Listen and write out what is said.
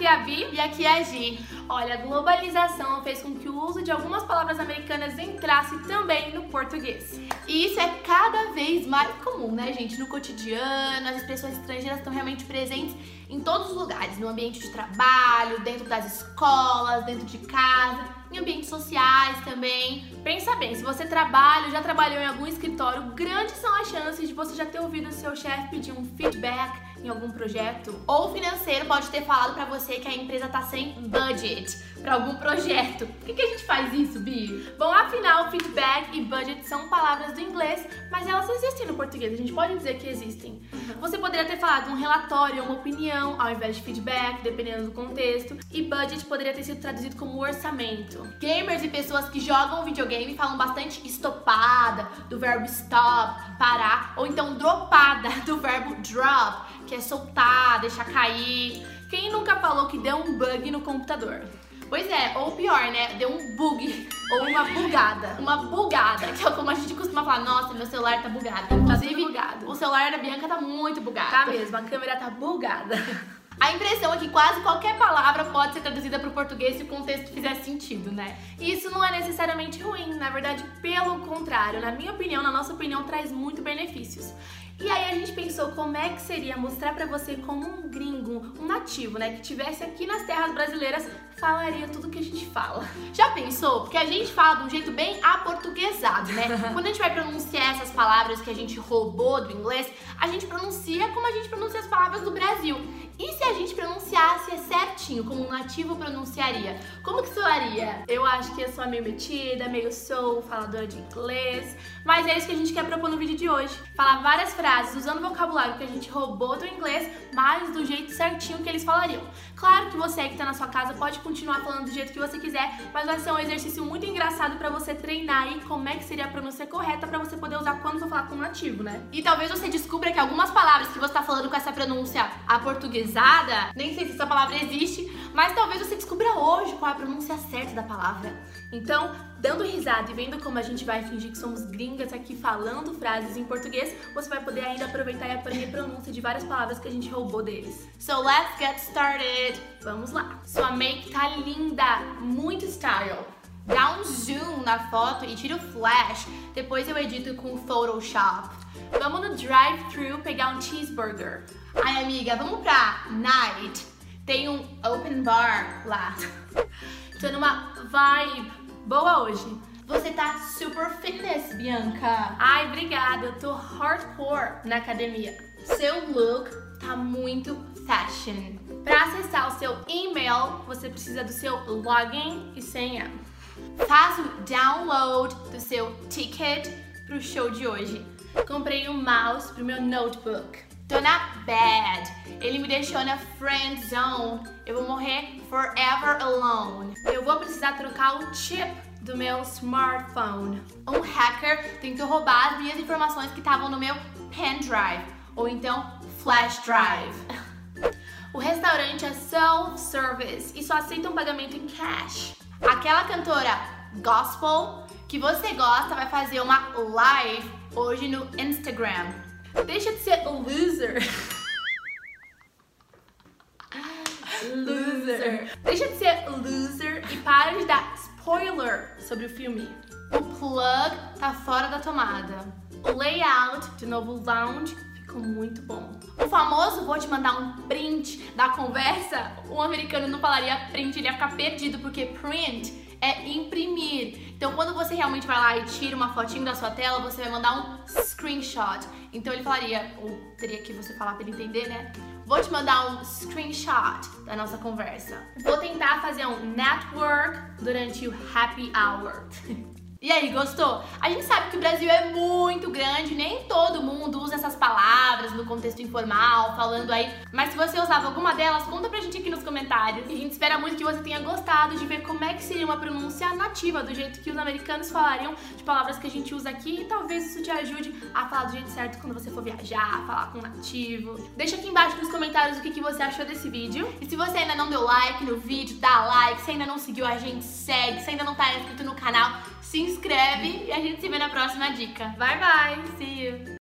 Aqui é a Vi. E aqui é a Gi. Olha, a globalização fez com que o uso de algumas palavras americanas entrasse também no português. E isso é vez mais comum, né, gente? No cotidiano, as expressões estrangeiras estão realmente presentes em todos os lugares, no ambiente de trabalho, dentro das escolas, dentro de casa em ambientes sociais também. Pensa bem, se você trabalha, já trabalhou em algum escritório, grandes são as chances de você já ter ouvido o seu chefe pedir um feedback em algum projeto. Ou o financeiro pode ter falado para você que a empresa tá sem budget para algum projeto. Por que, que a gente faz isso, Bi? Bom, afinal, feedback e budget são palavras do inglês, mas elas existem no português. A gente pode dizer que existem. Uhum. Você poderia ter falado um relatório, uma opinião, ao invés de feedback, dependendo do contexto. E budget poderia ter sido traduzido como orçamento. Gamers e pessoas que jogam videogame falam bastante estopada, do verbo stop, parar, ou então dropada, do verbo drop, que é soltar, deixar cair. Quem nunca falou que deu um bug no computador? Pois é, ou pior, né? Deu um bug. Ou uma bugada. Uma bugada, que é como a gente costuma falar, nossa, meu celular tá bugado. Tá Inclusive, tá bugado. o celular da Bianca tá muito bugado. Tá mesmo, a câmera tá bugada. A impressão é que quase qualquer palavra pode ser traduzida para o português se o contexto fizer sentido, né? E isso não é necessariamente ruim, na verdade, pelo contrário, na minha opinião, na nossa opinião, traz muito benefícios. E aí a gente pensou como é que seria mostrar para você como um gringo, um nativo, né, que tivesse aqui nas terras brasileiras, falaria tudo que a gente fala. Já pensou? Porque a gente fala de um jeito bem aportuguesado, né? Quando a gente vai pronunciar essas palavras que a gente roubou do inglês, a gente pronuncia como a gente pronuncia as palavras do Brasil. E se a gente pronunciasse certinho, como um nativo pronunciaria? Como que soaria? Eu acho que eu sou meio metida, meio sou, faladora de inglês. Mas é isso que a gente quer propor no vídeo de hoje. Falar várias frases usando vocabulário que a gente roubou do inglês, mas do jeito certinho que eles falariam. Claro que você que tá na sua casa pode continuar falando do jeito que você quiser, mas vai ser um exercício muito engraçado para você treinar aí como é que seria a pronúncia correta para você poder usar quando for falar com um nativo, né? E talvez você descubra que algumas palavras que você tá falando com essa pronúncia aportuguesa nem sei se essa palavra existe, mas talvez você descubra hoje qual é a pronúncia certa da palavra. Então, dando risada e vendo como a gente vai fingir que somos gringas aqui falando frases em português, você vai poder ainda aproveitar e aprender a pronúncia de várias palavras que a gente roubou deles. So let's get started! Vamos lá! Sua make tá linda, muito style. Dá um zoom na foto e tira o flash, depois eu edito com Photoshop. Vamos no drive-thru pegar um cheeseburger. Ai, amiga, vamos pra night. Tem um open bar lá. Tô numa vibe boa hoje. Você tá super fitness, Bianca. Ai, obrigada. Eu tô hardcore na academia. Seu look tá muito fashion. Para acessar o seu e-mail, você precisa do seu login e senha. Faça o download do seu ticket pro show de hoje. Comprei um mouse pro meu notebook. Tô na bad. Ele me deixou na friend zone. Eu vou morrer forever alone. Eu vou precisar trocar o chip do meu smartphone. Um hacker tentou roubar as minhas informações que estavam no meu pendrive ou então flash drive. O restaurante é self-service e só aceita um pagamento em cash. Aquela cantora gospel que você gosta vai fazer uma live hoje no Instagram. Deixa de ser loser. loser. Deixa de ser loser e para de dar spoiler sobre o filme. O plug tá fora da tomada. O layout de novo lounge ficou muito bom. O famoso vou te mandar um print da conversa, o americano não falaria print, ele ia ficar perdido porque print é imprimir. Então, quando você realmente vai lá e tira uma fotinho da sua tela, você vai mandar um screenshot. Então, ele falaria, ou teria que você falar para ele entender, né? Vou te mandar um screenshot da nossa conversa. Vou tentar fazer um network durante o happy hour. E aí, gostou? A gente sabe que o Brasil é muito grande, nem todo mundo usa essas palavras no contexto informal, falando aí. Mas se você usava alguma delas, conta pra gente aqui nos comentários. E a gente espera muito que você tenha gostado de ver como é que seria uma pronúncia nativa, do jeito que os americanos falariam de palavras que a gente usa aqui. E talvez isso te ajude a falar do jeito certo quando você for viajar, falar com um nativo. Deixa aqui embaixo nos comentários o que, que você achou desse vídeo. E se você ainda não deu like no vídeo, dá like. Se ainda não seguiu a gente, segue. Se ainda não tá inscrito no canal, se inscreve e a gente se vê na próxima dica. Bye bye, see you!